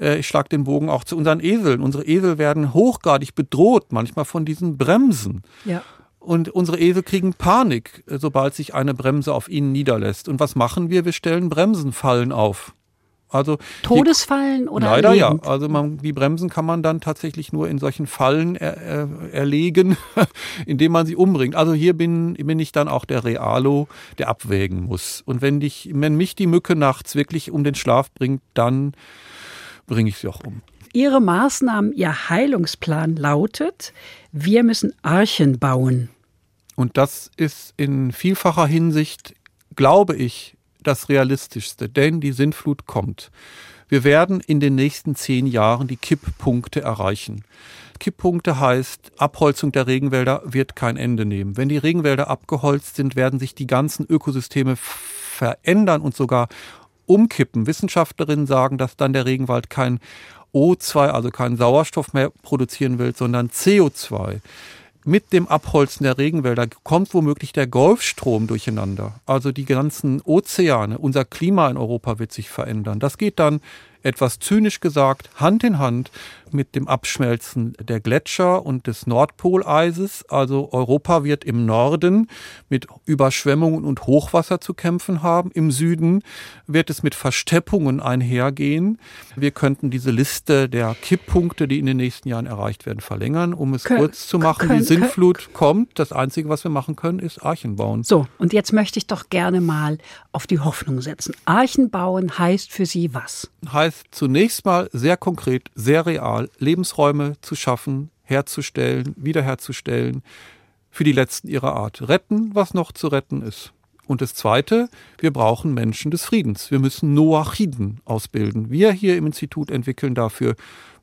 äh, ich schlage den Bogen auch zu unseren Eseln. Unsere Esel werden hochgradig bedroht, manchmal von diesen Bremsen. Ja. Und unsere Esel kriegen Panik, äh, sobald sich eine Bremse auf ihnen niederlässt. Und was machen wir? Wir stellen Bremsenfallen auf. Also Todesfallen oder leider lebend? ja. Also man, die Bremsen kann man dann tatsächlich nur in solchen Fallen er, er, erlegen, indem man sie umbringt. Also hier bin, bin ich dann auch der Realo, der abwägen muss. Und wenn dich, wenn mich die Mücke nachts wirklich um den Schlaf bringt, dann bringe ich sie auch um. Ihre Maßnahmen, Ihr Heilungsplan lautet, wir müssen Archen bauen. Und das ist in vielfacher Hinsicht, glaube ich, das Realistischste, denn die Sintflut kommt. Wir werden in den nächsten zehn Jahren die Kipppunkte erreichen. Kipppunkte heißt, Abholzung der Regenwälder wird kein Ende nehmen. Wenn die Regenwälder abgeholzt sind, werden sich die ganzen Ökosysteme verändern und sogar umkippen. Wissenschaftlerinnen sagen, dass dann der Regenwald kein O2, also keinen Sauerstoff mehr produzieren will, sondern CO2 mit dem Abholzen der Regenwälder kommt womöglich der Golfstrom durcheinander. Also die ganzen Ozeane, unser Klima in Europa wird sich verändern. Das geht dann etwas zynisch gesagt, Hand in Hand mit dem Abschmelzen der Gletscher und des Nordpoleises. Also Europa wird im Norden mit Überschwemmungen und Hochwasser zu kämpfen haben. Im Süden wird es mit Versteppungen einhergehen. Wir könnten diese Liste der Kipppunkte, die in den nächsten Jahren erreicht werden, verlängern. Um es Kön kurz zu machen, die Sintflut kommt. Das Einzige, was wir machen können, ist Archen bauen. So, und jetzt möchte ich doch gerne mal auf die Hoffnung setzen. Archen bauen heißt für Sie was? Heißt zunächst mal sehr konkret, sehr real, Lebensräume zu schaffen, herzustellen, wiederherzustellen für die Letzten ihrer Art. Retten, was noch zu retten ist. Und das Zweite, wir brauchen Menschen des Friedens. Wir müssen Noachiden ausbilden. Wir hier im Institut entwickeln dafür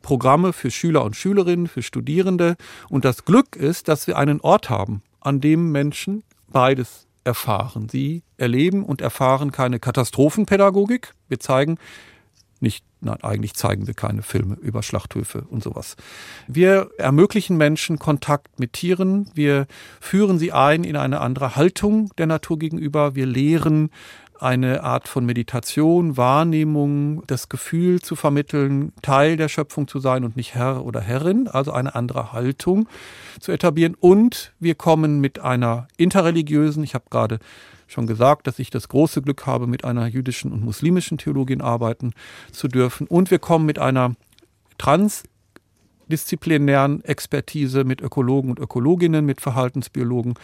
Programme für Schüler und Schülerinnen, für Studierende. Und das Glück ist, dass wir einen Ort haben, an dem Menschen beides erfahren. Sie erleben und erfahren keine Katastrophenpädagogik. Wir zeigen, nicht, nein, eigentlich zeigen wir keine Filme über Schlachthöfe und sowas. Wir ermöglichen Menschen Kontakt mit Tieren. Wir führen sie ein in eine andere Haltung der Natur gegenüber. Wir lehren eine Art von Meditation, Wahrnehmung, das Gefühl zu vermitteln, Teil der Schöpfung zu sein und nicht Herr oder Herrin, also eine andere Haltung zu etablieren. Und wir kommen mit einer interreligiösen, ich habe gerade schon gesagt, dass ich das große Glück habe, mit einer jüdischen und muslimischen Theologin arbeiten zu dürfen. Und wir kommen mit einer transdisziplinären Expertise mit Ökologen und Ökologinnen, mit Verhaltensbiologen,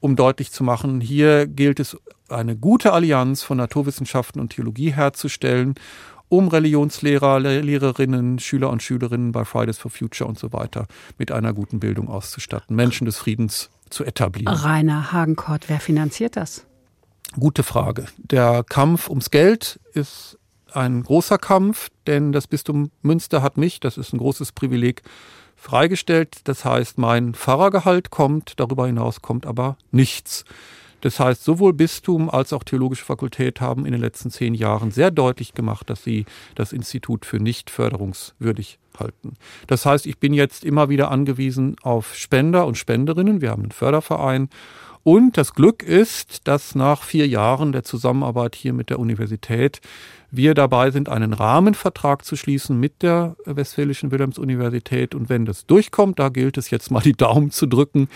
um deutlich zu machen, hier gilt es, eine gute Allianz von Naturwissenschaften und Theologie herzustellen um Religionslehrer, Lehrerinnen, Schüler und Schülerinnen bei Fridays for Future und so weiter mit einer guten Bildung auszustatten, Menschen des Friedens zu etablieren. Rainer Hagenkort, wer finanziert das? Gute Frage. Der Kampf ums Geld ist ein großer Kampf, denn das Bistum Münster hat mich, das ist ein großes Privileg, freigestellt. Das heißt, mein Pfarrergehalt kommt, darüber hinaus kommt aber nichts. Das heißt, sowohl Bistum als auch Theologische Fakultät haben in den letzten zehn Jahren sehr deutlich gemacht, dass sie das Institut für nicht förderungswürdig halten. Das heißt, ich bin jetzt immer wieder angewiesen auf Spender und Spenderinnen. Wir haben einen Förderverein und das Glück ist, dass nach vier Jahren der Zusammenarbeit hier mit der Universität wir dabei sind, einen Rahmenvertrag zu schließen mit der Westfälischen Wilhelms-Universität. Und wenn das durchkommt, da gilt es jetzt mal die Daumen zu drücken,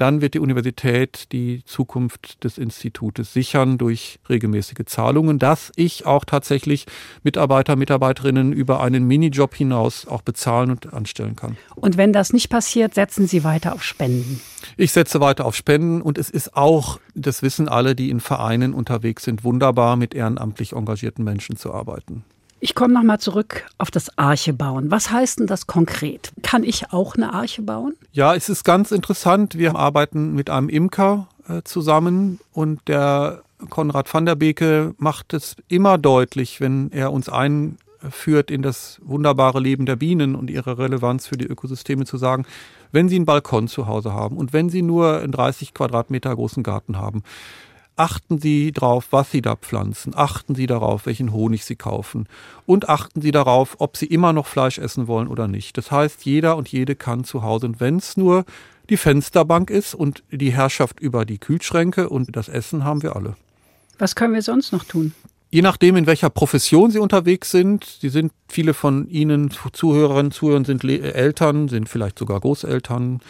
dann wird die Universität die Zukunft des Institutes sichern durch regelmäßige Zahlungen, dass ich auch tatsächlich Mitarbeiter, Mitarbeiterinnen über einen Minijob hinaus auch bezahlen und anstellen kann. Und wenn das nicht passiert, setzen Sie weiter auf Spenden? Ich setze weiter auf Spenden und es ist auch, das wissen alle, die in Vereinen unterwegs sind, wunderbar mit ehrenamtlich engagierten Menschen zu arbeiten. Ich komme nochmal zurück auf das Arche bauen. Was heißt denn das konkret? Kann ich auch eine Arche bauen? Ja, es ist ganz interessant. Wir arbeiten mit einem Imker äh, zusammen und der Konrad van der Beke macht es immer deutlich, wenn er uns einführt in das wunderbare Leben der Bienen und ihre Relevanz für die Ökosysteme zu sagen, wenn Sie einen Balkon zu Hause haben und wenn Sie nur einen 30 Quadratmeter großen Garten haben, achten Sie darauf, was Sie da pflanzen. Achten Sie darauf, welchen Honig Sie kaufen. Und achten Sie darauf, ob Sie immer noch Fleisch essen wollen oder nicht. Das heißt, jeder und jede kann zu Hause, und wenn es nur die Fensterbank ist und die Herrschaft über die Kühlschränke und das Essen haben wir alle. Was können wir sonst noch tun? Je nachdem, in welcher Profession Sie unterwegs sind, Sie sind viele von Ihnen Zuhörerinnen, Zuhörern sind Eltern, sind vielleicht sogar Großeltern,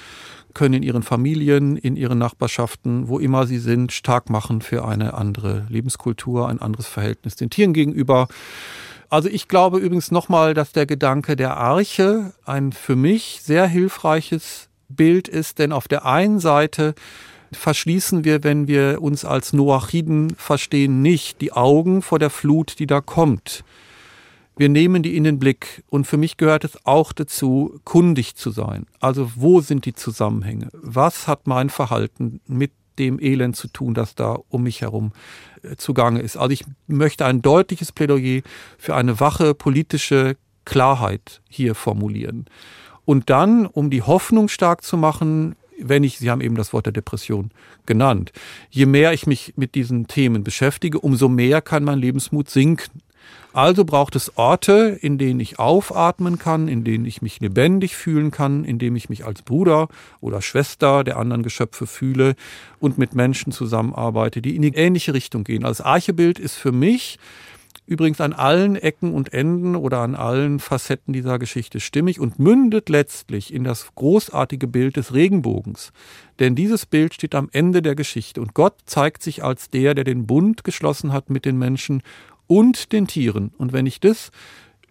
können in ihren Familien, in ihren Nachbarschaften, wo immer sie sind, stark machen für eine andere Lebenskultur, ein anderes Verhältnis den Tieren gegenüber. Also ich glaube übrigens nochmal, dass der Gedanke der Arche ein für mich sehr hilfreiches Bild ist, denn auf der einen Seite verschließen wir, wenn wir uns als Noachiden verstehen, nicht die Augen vor der Flut, die da kommt. Wir nehmen die in den Blick und für mich gehört es auch dazu, kundig zu sein. Also wo sind die Zusammenhänge? Was hat mein Verhalten mit dem Elend zu tun, das da um mich herum äh, zugange ist? Also ich möchte ein deutliches Plädoyer für eine wache politische Klarheit hier formulieren. Und dann, um die Hoffnung stark zu machen, wenn ich, Sie haben eben das Wort der Depression genannt, je mehr ich mich mit diesen Themen beschäftige, umso mehr kann mein Lebensmut sinken. Also braucht es Orte, in denen ich aufatmen kann, in denen ich mich lebendig fühlen kann, in denen ich mich als Bruder oder Schwester der anderen Geschöpfe fühle und mit Menschen zusammenarbeite, die in die ähnliche Richtung gehen. Als Archebild ist für mich übrigens an allen Ecken und Enden oder an allen Facetten dieser Geschichte stimmig und mündet letztlich in das großartige Bild des Regenbogens. Denn dieses Bild steht am Ende der Geschichte und Gott zeigt sich als der, der den Bund geschlossen hat mit den Menschen und den Tieren. Und wenn ich das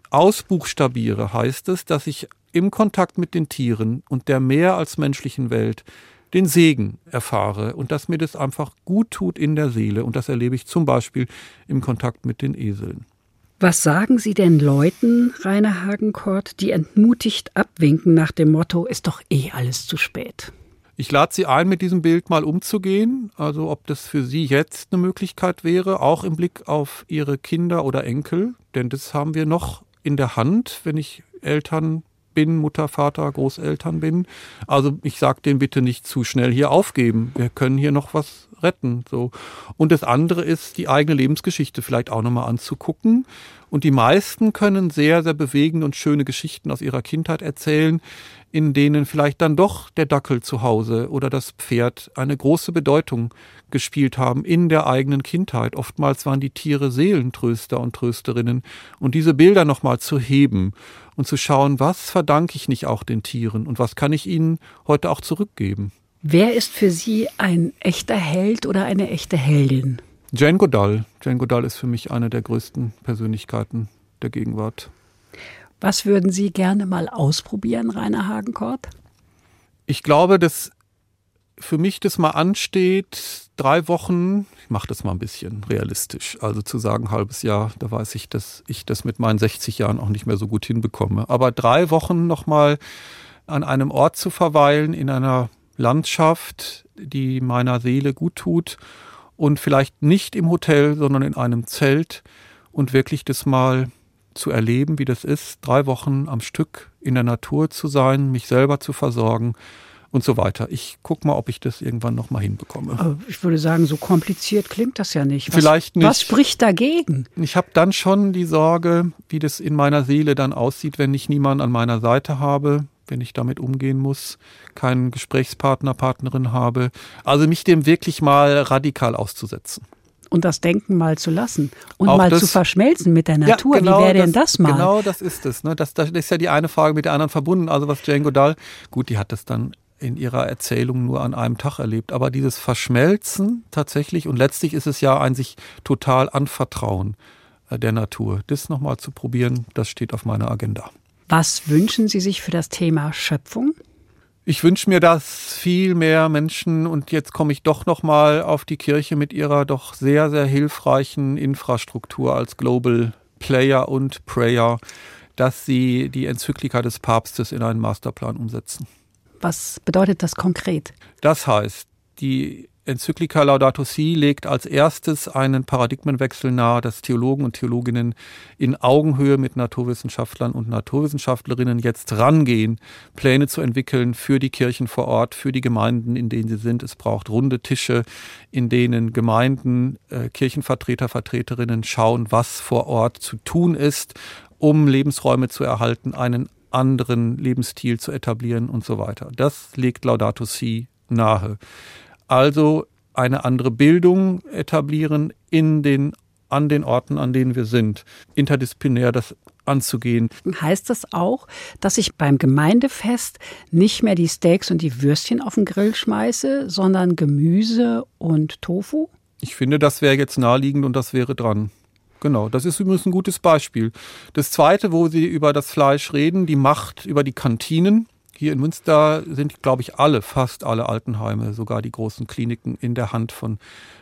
ausbuchstabiere, heißt es, dass ich im Kontakt mit den Tieren und der mehr als menschlichen Welt den Segen erfahre und dass mir das einfach gut tut in der Seele. Und das erlebe ich zum Beispiel im Kontakt mit den Eseln. Was sagen Sie denn Leuten, Rainer Hagenkort, die entmutigt abwinken nach dem Motto, ist doch eh alles zu spät? Ich lade Sie ein, mit diesem Bild mal umzugehen. Also ob das für Sie jetzt eine Möglichkeit wäre, auch im Blick auf Ihre Kinder oder Enkel. Denn das haben wir noch in der Hand, wenn ich Eltern bin, Mutter, Vater, Großeltern bin. Also ich sage denen bitte nicht zu schnell hier aufgeben. Wir können hier noch was retten. So. Und das andere ist, die eigene Lebensgeschichte vielleicht auch nochmal anzugucken. Und die meisten können sehr, sehr bewegende und schöne Geschichten aus ihrer Kindheit erzählen, in denen vielleicht dann doch der Dackel zu Hause oder das Pferd eine große Bedeutung gespielt haben in der eigenen Kindheit. Oftmals waren die Tiere Seelentröster und Trösterinnen. Und diese Bilder nochmal zu heben und zu schauen, was verdanke ich nicht auch den Tieren und was kann ich ihnen heute auch zurückgeben. Wer ist für Sie ein echter Held oder eine echte Heldin? Jane Goodall. Jane Goodall ist für mich eine der größten Persönlichkeiten der Gegenwart. Was würden Sie gerne mal ausprobieren, Rainer Hagenkort? Ich glaube, dass für mich das mal ansteht, drei Wochen, ich mache das mal ein bisschen realistisch, also zu sagen halbes Jahr, da weiß ich, dass ich das mit meinen 60 Jahren auch nicht mehr so gut hinbekomme. Aber drei Wochen nochmal an einem Ort zu verweilen, in einer Landschaft, die meiner Seele gut tut und vielleicht nicht im Hotel, sondern in einem Zelt und wirklich das mal zu erleben, wie das ist, drei Wochen am Stück in der Natur zu sein, mich selber zu versorgen und so weiter. Ich gucke mal, ob ich das irgendwann noch mal hinbekomme. Ich würde sagen, so kompliziert klingt das ja nicht. Was, Vielleicht nicht. Was spricht dagegen? Ich habe dann schon die Sorge, wie das in meiner Seele dann aussieht, wenn ich niemanden an meiner Seite habe, wenn ich damit umgehen muss, keinen Gesprächspartner, Partnerin habe. Also mich dem wirklich mal radikal auszusetzen und das Denken mal zu lassen und Auch mal zu verschmelzen mit der Natur. Ja, genau Wie wäre denn das, das mal? Genau, das ist es. Ne? Das, das ist ja die eine Frage mit der anderen verbunden. Also was Jane Goodall, gut, die hat das dann in ihrer Erzählung nur an einem Tag erlebt. Aber dieses Verschmelzen tatsächlich und letztlich ist es ja ein sich total anvertrauen äh, der Natur. Das nochmal zu probieren, das steht auf meiner Agenda. Was wünschen Sie sich für das Thema Schöpfung? Ich wünsche mir, dass viel mehr Menschen, und jetzt komme ich doch nochmal auf die Kirche mit ihrer doch sehr, sehr hilfreichen Infrastruktur als Global Player und Prayer, dass sie die Enzyklika des Papstes in einen Masterplan umsetzen. Was bedeutet das konkret? Das heißt, die Enzyklika Laudato Si legt als erstes einen Paradigmenwechsel nahe, dass Theologen und Theologinnen in Augenhöhe mit Naturwissenschaftlern und Naturwissenschaftlerinnen jetzt rangehen, Pläne zu entwickeln für die Kirchen vor Ort, für die Gemeinden, in denen sie sind. Es braucht runde Tische, in denen Gemeinden, äh, Kirchenvertreter, Vertreterinnen schauen, was vor Ort zu tun ist, um Lebensräume zu erhalten, einen anderen Lebensstil zu etablieren und so weiter. Das legt Laudato Si nahe also eine andere Bildung etablieren in den, an den Orten, an denen wir sind, interdisziplinär das anzugehen. Heißt das auch, dass ich beim Gemeindefest nicht mehr die Steaks und die Würstchen auf den Grill schmeiße, sondern Gemüse und Tofu? Ich finde, das wäre jetzt naheliegend und das wäre dran. genau. Das ist übrigens ein gutes Beispiel. Das zweite, wo Sie über das Fleisch reden, die Macht über die Kantinen. Hier in Münster sind, glaube ich, alle, fast alle Altenheime, sogar die großen Kliniken in der Hand von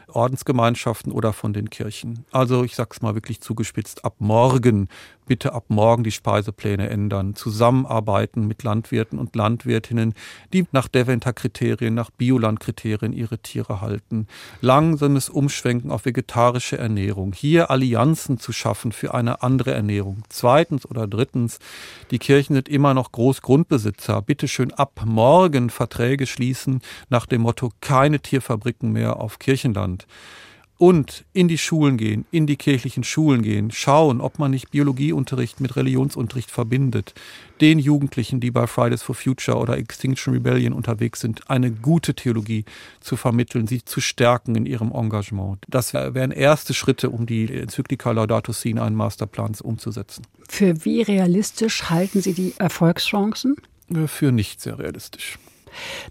Ordensgemeinschaften oder von den Kirchen. Also ich sage es mal wirklich zugespitzt, ab morgen, bitte ab morgen die Speisepläne ändern, zusammenarbeiten mit Landwirten und Landwirtinnen, die nach Deventer-Kriterien, nach Bioland-Kriterien ihre Tiere halten. Langsames Umschwenken auf vegetarische Ernährung. Hier Allianzen zu schaffen für eine andere Ernährung. Zweitens oder drittens, die Kirchen sind immer noch Großgrundbesitzer. Bitte schön ab morgen Verträge schließen nach dem Motto keine Tierfabriken mehr auf Kirchenland. Und in die Schulen gehen, in die kirchlichen Schulen gehen, schauen, ob man nicht Biologieunterricht mit Religionsunterricht verbindet, den Jugendlichen, die bei Fridays for Future oder Extinction Rebellion unterwegs sind, eine gute Theologie zu vermitteln, sie zu stärken in ihrem Engagement. Das wären erste Schritte, um die Enzyklika Laudato Si in einen Masterplan umzusetzen. Für wie realistisch halten Sie die Erfolgschancen? Für nicht sehr realistisch.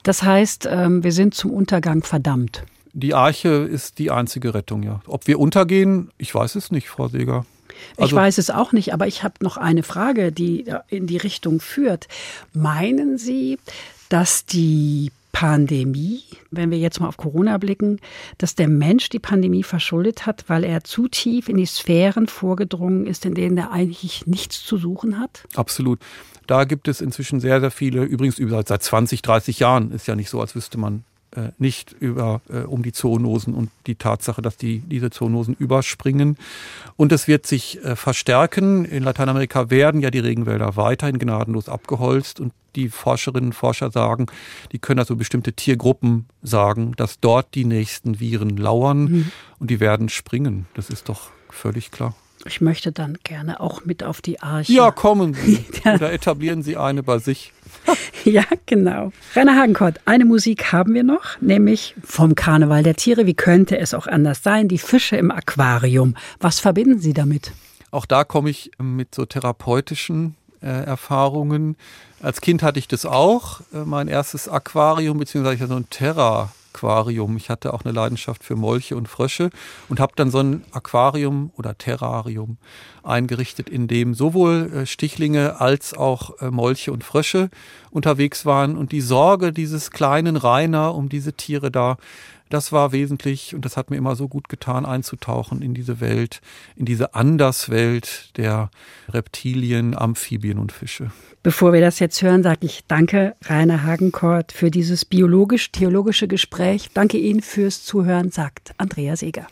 Das heißt, ähm, wir sind zum Untergang verdammt. Die Arche ist die einzige Rettung, ja. Ob wir untergehen, ich weiß es nicht, Frau Seeger. Also, ich weiß es auch nicht, aber ich habe noch eine Frage, die in die Richtung führt. Meinen Sie, dass die Pandemie, wenn wir jetzt mal auf Corona blicken, dass der Mensch die Pandemie verschuldet hat, weil er zu tief in die Sphären vorgedrungen ist, in denen er eigentlich nichts zu suchen hat? Absolut. Da gibt es inzwischen sehr, sehr viele, übrigens seit 20, 30 Jahren, ist ja nicht so, als wüsste man äh, nicht über, äh, um die Zoonosen und die Tatsache, dass die, diese Zoonosen überspringen. Und es wird sich äh, verstärken. In Lateinamerika werden ja die Regenwälder weiterhin gnadenlos abgeholzt und die Forscherinnen und Forscher sagen, die können also bestimmte Tiergruppen sagen, dass dort die nächsten Viren lauern mhm. und die werden springen. Das ist doch völlig klar. Ich möchte dann gerne auch mit auf die Arche. Ja, kommen Sie. Oder etablieren Sie eine bei sich. ja, genau. Rainer Hagenkort, eine Musik haben wir noch, nämlich vom Karneval der Tiere. Wie könnte es auch anders sein? Die Fische im Aquarium. Was verbinden Sie damit? Auch da komme ich mit so therapeutischen äh, Erfahrungen. Als Kind hatte ich das auch, äh, mein erstes Aquarium, beziehungsweise so ein Terra Aquarium. Ich hatte auch eine Leidenschaft für Molche und Frösche und habe dann so ein Aquarium oder Terrarium eingerichtet, in dem sowohl äh, Stichlinge als auch äh, Molche und Frösche unterwegs waren. Und die Sorge dieses kleinen Rainer um diese Tiere da, das war wesentlich und das hat mir immer so gut getan, einzutauchen in diese Welt, in diese Anderswelt der Reptilien, Amphibien und Fische. Bevor wir das jetzt hören, sage ich danke Rainer Hagenkort für dieses biologisch-theologische Gespräch. Danke Ihnen fürs Zuhören, sagt Andrea Seeger.